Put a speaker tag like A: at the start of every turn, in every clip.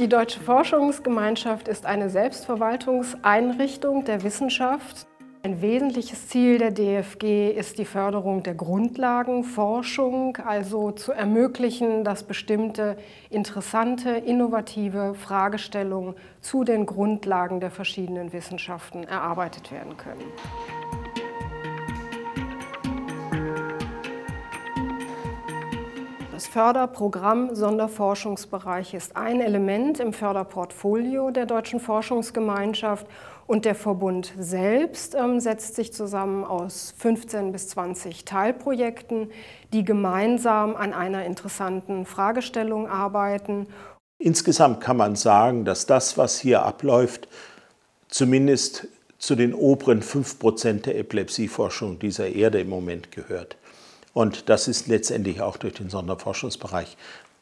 A: Die Deutsche Forschungsgemeinschaft ist eine Selbstverwaltungseinrichtung der Wissenschaft. Ein wesentliches Ziel der DFG ist die Förderung der Grundlagenforschung, also zu ermöglichen, dass bestimmte interessante, innovative Fragestellungen zu den Grundlagen der verschiedenen Wissenschaften erarbeitet werden können. Das Förderprogramm Sonderforschungsbereich ist ein Element im Förderportfolio der Deutschen Forschungsgemeinschaft und der Verbund selbst ähm, setzt sich zusammen aus 15 bis 20 Teilprojekten, die gemeinsam an einer interessanten Fragestellung arbeiten.
B: Insgesamt kann man sagen, dass das, was hier abläuft, zumindest zu den oberen 5 Prozent der Epilepsieforschung dieser Erde im Moment gehört. Und das ist letztendlich auch durch den Sonderforschungsbereich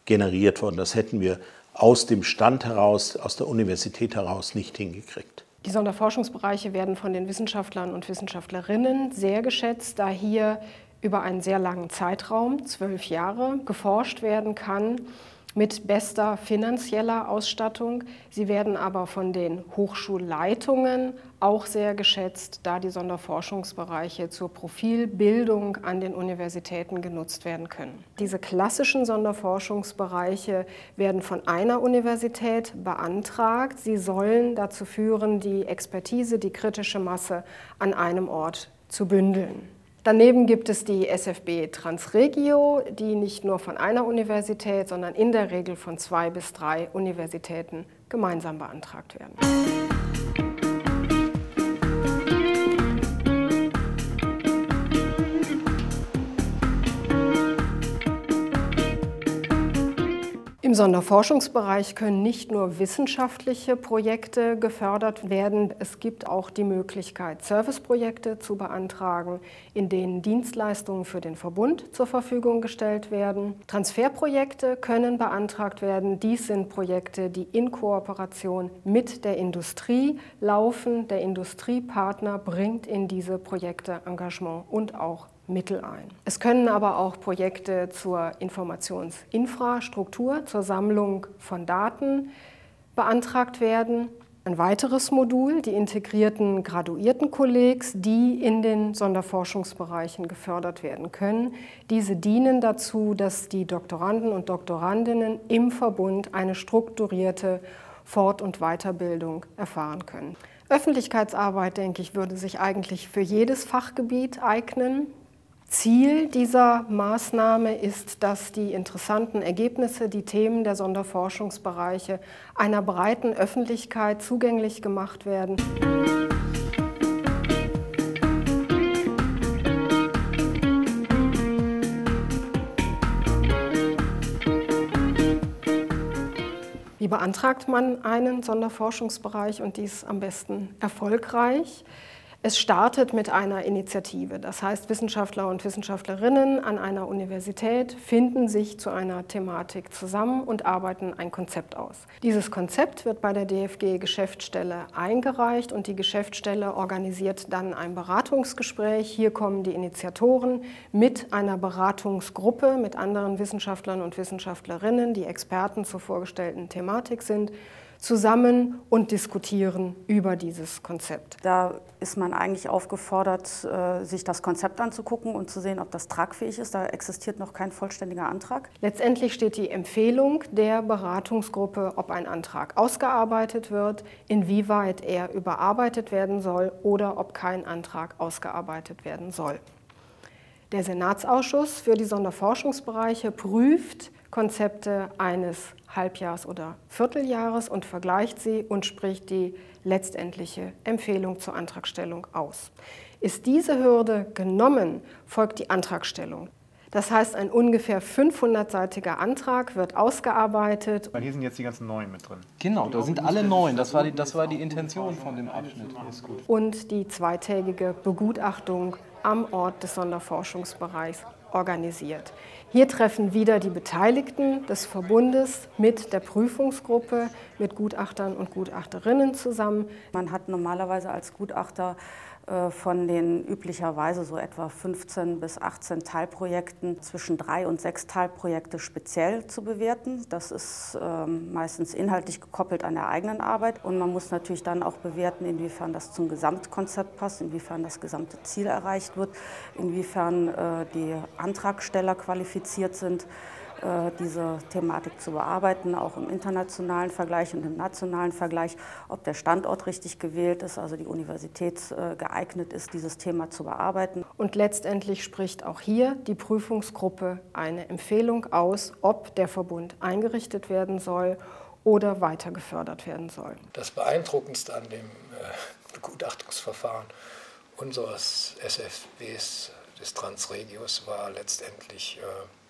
B: generiert worden. Das hätten wir aus dem Stand heraus, aus der Universität heraus nicht hingekriegt.
A: Die Sonderforschungsbereiche werden von den Wissenschaftlern und Wissenschaftlerinnen sehr geschätzt, da hier über einen sehr langen Zeitraum, zwölf Jahre, geforscht werden kann mit bester finanzieller Ausstattung. Sie werden aber von den Hochschulleitungen auch sehr geschätzt, da die Sonderforschungsbereiche zur Profilbildung an den Universitäten genutzt werden können. Diese klassischen Sonderforschungsbereiche werden von einer Universität beantragt. Sie sollen dazu führen, die Expertise, die kritische Masse an einem Ort zu bündeln. Daneben gibt es die SFB Transregio, die nicht nur von einer Universität, sondern in der Regel von zwei bis drei Universitäten gemeinsam beantragt werden. Im Sonderforschungsbereich können nicht nur wissenschaftliche Projekte gefördert werden, es gibt auch die Möglichkeit, Serviceprojekte zu beantragen, in denen Dienstleistungen für den Verbund zur Verfügung gestellt werden. Transferprojekte können beantragt werden. Dies sind Projekte, die in Kooperation mit der Industrie laufen. Der Industriepartner bringt in diese Projekte Engagement und auch Mittel ein. Es können aber auch Projekte zur Informationsinfrastruktur, zur Sammlung von Daten beantragt werden. Ein weiteres Modul, die integrierten Graduiertenkollegs, die in den Sonderforschungsbereichen gefördert werden können. Diese dienen dazu, dass die Doktoranden und Doktorandinnen im Verbund eine strukturierte Fort- und Weiterbildung erfahren können. Öffentlichkeitsarbeit, denke ich, würde sich eigentlich für jedes Fachgebiet eignen. Ziel dieser Maßnahme ist, dass die interessanten Ergebnisse, die Themen der Sonderforschungsbereiche einer breiten Öffentlichkeit zugänglich gemacht werden. Wie beantragt man einen Sonderforschungsbereich und dies am besten erfolgreich? Es startet mit einer Initiative. Das heißt, Wissenschaftler und Wissenschaftlerinnen an einer Universität finden sich zu einer Thematik zusammen und arbeiten ein Konzept aus. Dieses Konzept wird bei der DFG Geschäftsstelle eingereicht und die Geschäftsstelle organisiert dann ein Beratungsgespräch. Hier kommen die Initiatoren mit einer Beratungsgruppe mit anderen Wissenschaftlern und Wissenschaftlerinnen, die Experten zur vorgestellten Thematik sind zusammen und diskutieren über dieses Konzept.
C: Da ist man eigentlich aufgefordert, äh, sich das Konzept anzugucken und zu sehen, ob das tragfähig ist. Da existiert noch kein vollständiger Antrag.
A: Letztendlich steht die Empfehlung der Beratungsgruppe, ob ein Antrag ausgearbeitet wird, inwieweit er überarbeitet werden soll oder ob kein Antrag ausgearbeitet werden soll. Der Senatsausschuss für die Sonderforschungsbereiche prüft Konzepte eines Halbjahres oder Vierteljahres und vergleicht sie und spricht die letztendliche Empfehlung zur Antragstellung aus. Ist diese Hürde genommen, folgt die Antragstellung. Das heißt, ein ungefähr 500-seitiger Antrag wird ausgearbeitet.
D: Weil hier sind jetzt die ganzen neuen mit drin.
E: Genau, da sind alle neun. Das war die, das war die Intention von dem Abschnitt.
A: Und die zweitägige Begutachtung am Ort des Sonderforschungsbereichs organisiert. Hier treffen wieder die Beteiligten des Verbundes mit der Prüfungsgruppe, mit Gutachtern und Gutachterinnen zusammen.
C: Man hat normalerweise als Gutachter von den üblicherweise so etwa 15 bis 18 Teilprojekten zwischen drei und sechs Teilprojekte speziell zu bewerten. Das ist ähm, meistens inhaltlich gekoppelt an der eigenen Arbeit und man muss natürlich dann auch bewerten, inwiefern das zum Gesamtkonzept passt, inwiefern das gesamte Ziel erreicht wird, inwiefern äh, die Antragsteller qualifiziert sind. Äh, diese Thematik zu bearbeiten, auch im internationalen Vergleich und im nationalen Vergleich, ob der Standort richtig gewählt ist, also die Universität äh, geeignet ist, dieses Thema zu bearbeiten.
A: Und letztendlich spricht auch hier die Prüfungsgruppe eine Empfehlung aus, ob der Verbund eingerichtet werden soll oder weiter gefördert werden soll.
D: Das Beeindruckendste an dem äh, Begutachtungsverfahren unseres SFBs des Transregios war letztendlich äh,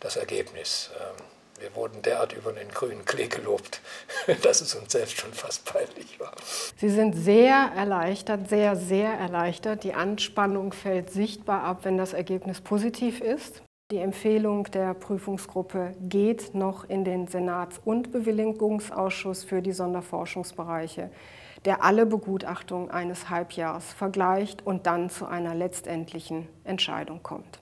D: das Ergebnis. Ähm, wir wurden derart über den grünen Klee gelobt, dass es uns selbst schon fast peinlich war.
A: Sie sind sehr erleichtert, sehr, sehr erleichtert. Die Anspannung fällt sichtbar ab, wenn das Ergebnis positiv ist. Die Empfehlung der Prüfungsgruppe geht noch in den Senats- und Bewilligungsausschuss für die Sonderforschungsbereiche, der alle Begutachtungen eines Halbjahres vergleicht und dann zu einer letztendlichen Entscheidung kommt.